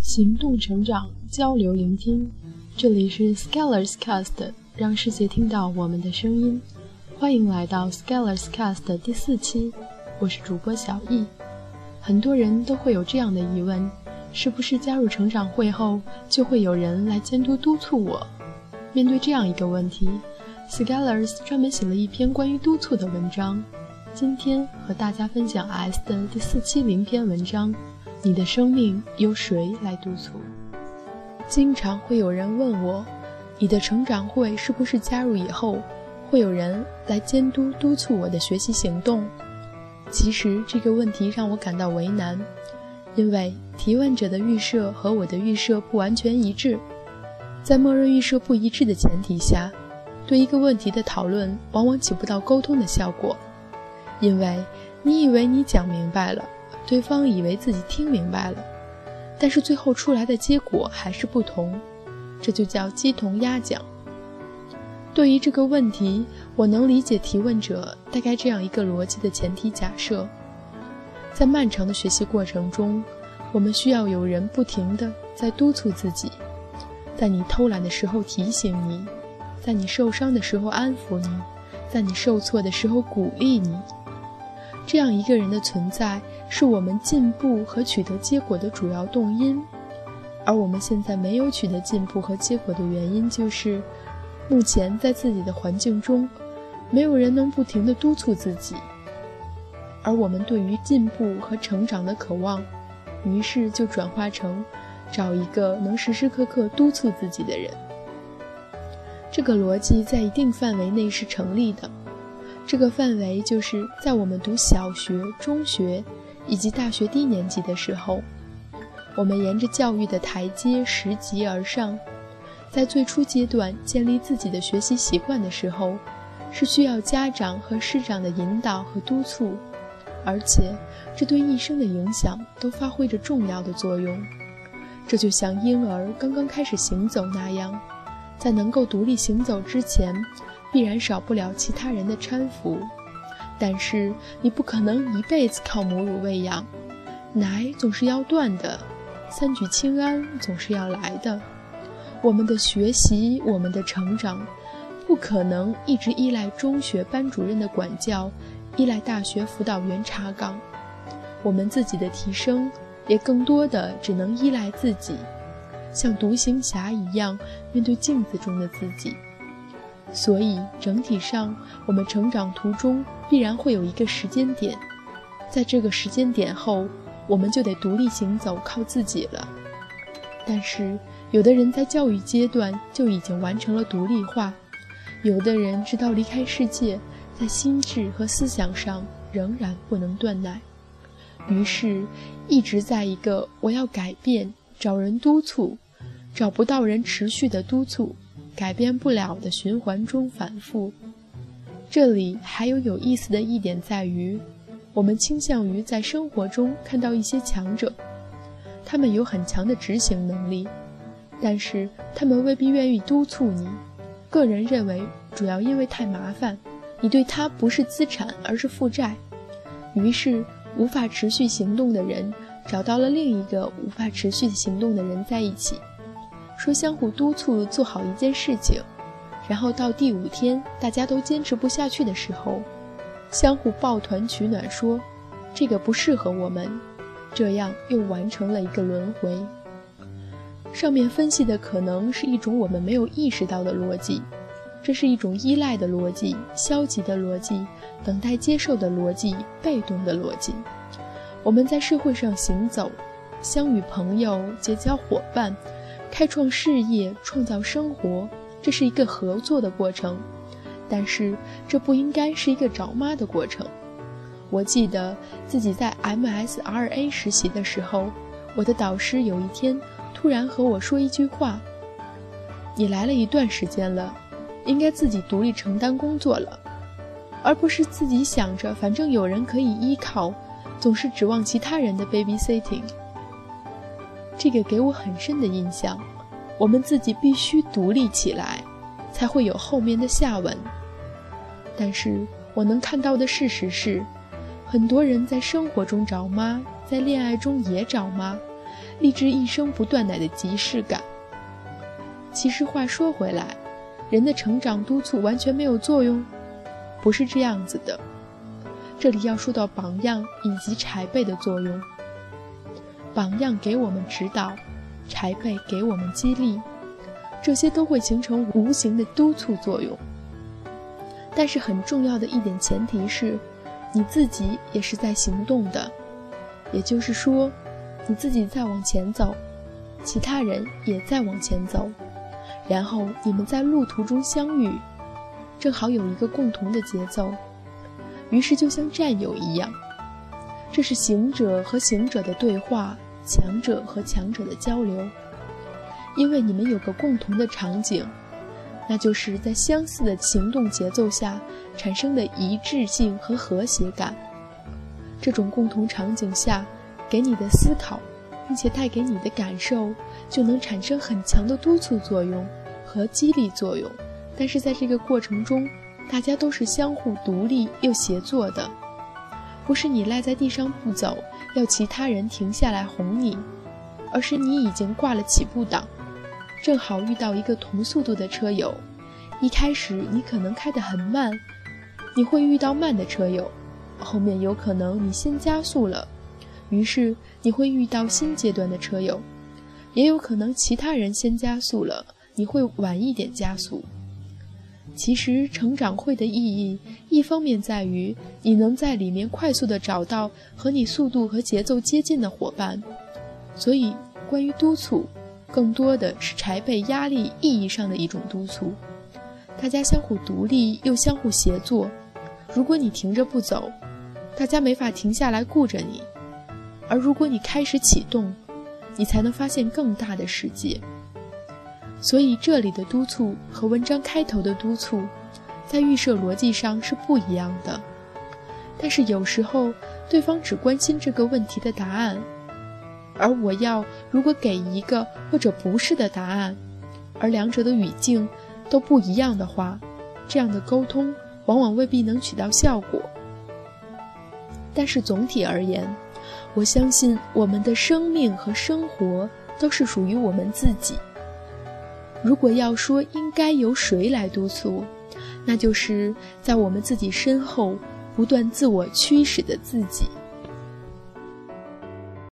行动成长，交流聆听。这里是 Scholars Cast，让世界听到我们的声音。欢迎来到 Scholars Cast 第四期，我是主播小易。很多人都会有这样的疑问：是不是加入成长会后，就会有人来监督督促我？面对这样一个问题，Scholars 专门写了一篇关于督促的文章。今天和大家分享 S 的第四期零篇文章。你的生命由谁来督促？经常会有人问我，你的成长会是不是加入以后，会有人来监督督促我的学习行动？其实这个问题让我感到为难，因为提问者的预设和我的预设不完全一致。在默认预设不一致的前提下，对一个问题的讨论往往起不到沟通的效果，因为你以为你讲明白了。对方以为自己听明白了，但是最后出来的结果还是不同，这就叫鸡同鸭讲。对于这个问题，我能理解提问者大概这样一个逻辑的前提假设：在漫长的学习过程中，我们需要有人不停地在督促自己，在你偷懒的时候提醒你，在你受伤的时候安抚你，在你受挫的时候鼓励你。这样一个人的存在。是我们进步和取得结果的主要动因，而我们现在没有取得进步和结果的原因，就是目前在自己的环境中，没有人能不停地督促自己，而我们对于进步和成长的渴望，于是就转化成找一个能时时刻刻督促自己的人。这个逻辑在一定范围内是成立的，这个范围就是在我们读小学、中学。以及大学低年级的时候，我们沿着教育的台阶拾级而上，在最初阶段建立自己的学习习惯的时候，是需要家长和师长的引导和督促，而且这对一生的影响都发挥着重要的作用。这就像婴儿刚刚开始行走那样，在能够独立行走之前，必然少不了其他人的搀扶。但是你不可能一辈子靠母乳喂养，奶总是要断的，三聚氰胺总是要来的。我们的学习，我们的成长，不可能一直依赖中学班主任的管教，依赖大学辅导员查岗。我们自己的提升，也更多的只能依赖自己，像独行侠一样面对镜子中的自己。所以整体上，我们成长途中。必然会有一个时间点，在这个时间点后，我们就得独立行走，靠自己了。但是，有的人在教育阶段就已经完成了独立化，有的人直到离开世界，在心智和思想上仍然不能断奶，于是，一直在一个我要改变、找人督促、找不到人持续的督促、改变不了的循环中反复。这里还有有意思的一点在于，我们倾向于在生活中看到一些强者，他们有很强的执行能力，但是他们未必愿意督促你。个人认为，主要因为太麻烦，你对他不是资产而是负债，于是无法持续行动的人找到了另一个无法持续行动的人在一起，说相互督促做好一件事情。然后到第五天，大家都坚持不下去的时候，相互抱团取暖，说：“这个不适合我们。”这样又完成了一个轮回。上面分析的可能是一种我们没有意识到的逻辑，这是一种依赖的逻辑、消极的逻辑、等待接受的逻辑、被动的逻辑。我们在社会上行走，相与朋友、结交伙伴、开创事业、创造生活。这是一个合作的过程，但是这不应该是一个找妈的过程。我记得自己在 MSRA 实习的时候，我的导师有一天突然和我说一句话：“你来了一段时间了，应该自己独立承担工作了，而不是自己想着反正有人可以依靠，总是指望其他人的 babysitting。”这个给我很深的印象。我们自己必须独立起来，才会有后面的下文。但是我能看到的事实是，很多人在生活中找妈，在恋爱中也找妈，立志一生不断奶的即视感。其实话说回来，人的成长督促完全没有作用，不是这样子的。这里要说到榜样以及柴备的作用。榜样给我们指导，柴辈给我们激励，这些都会形成无形的督促作用。但是很重要的一点前提是，你自己也是在行动的，也就是说，你自己在往前走，其他人也在往前走，然后你们在路途中相遇，正好有一个共同的节奏。于是就像战友一样，这是行者和行者的对话，强者和强者的交流。因为你们有个共同的场景，那就是在相似的行动节奏下产生的一致性和和谐感。这种共同场景下给你的思考，并且带给你的感受，就能产生很强的督促作用和激励作用。但是在这个过程中，大家都是相互独立又协作的，不是你赖在地上不走，要其他人停下来哄你，而是你已经挂了起步档，正好遇到一个同速度的车友。一开始你可能开得很慢，你会遇到慢的车友，后面有可能你先加速了，于是你会遇到新阶段的车友，也有可能其他人先加速了，你会晚一点加速。其实成长会的意义，一方面在于你能在里面快速的找到和你速度和节奏接近的伙伴，所以关于督促，更多的是柴辈压力意义上的一种督促。大家相互独立又相互协作，如果你停着不走，大家没法停下来顾着你；而如果你开始启动，你才能发现更大的世界。所以这里的督促和文章开头的督促，在预设逻辑上是不一样的。但是有时候对方只关心这个问题的答案，而我要如果给一个或者不是的答案，而两者的语境都不一样的话，这样的沟通往往未必能起到效果。但是总体而言，我相信我们的生命和生活都是属于我们自己。如果要说应该由谁来督促，那就是在我们自己身后不断自我驱使的自己。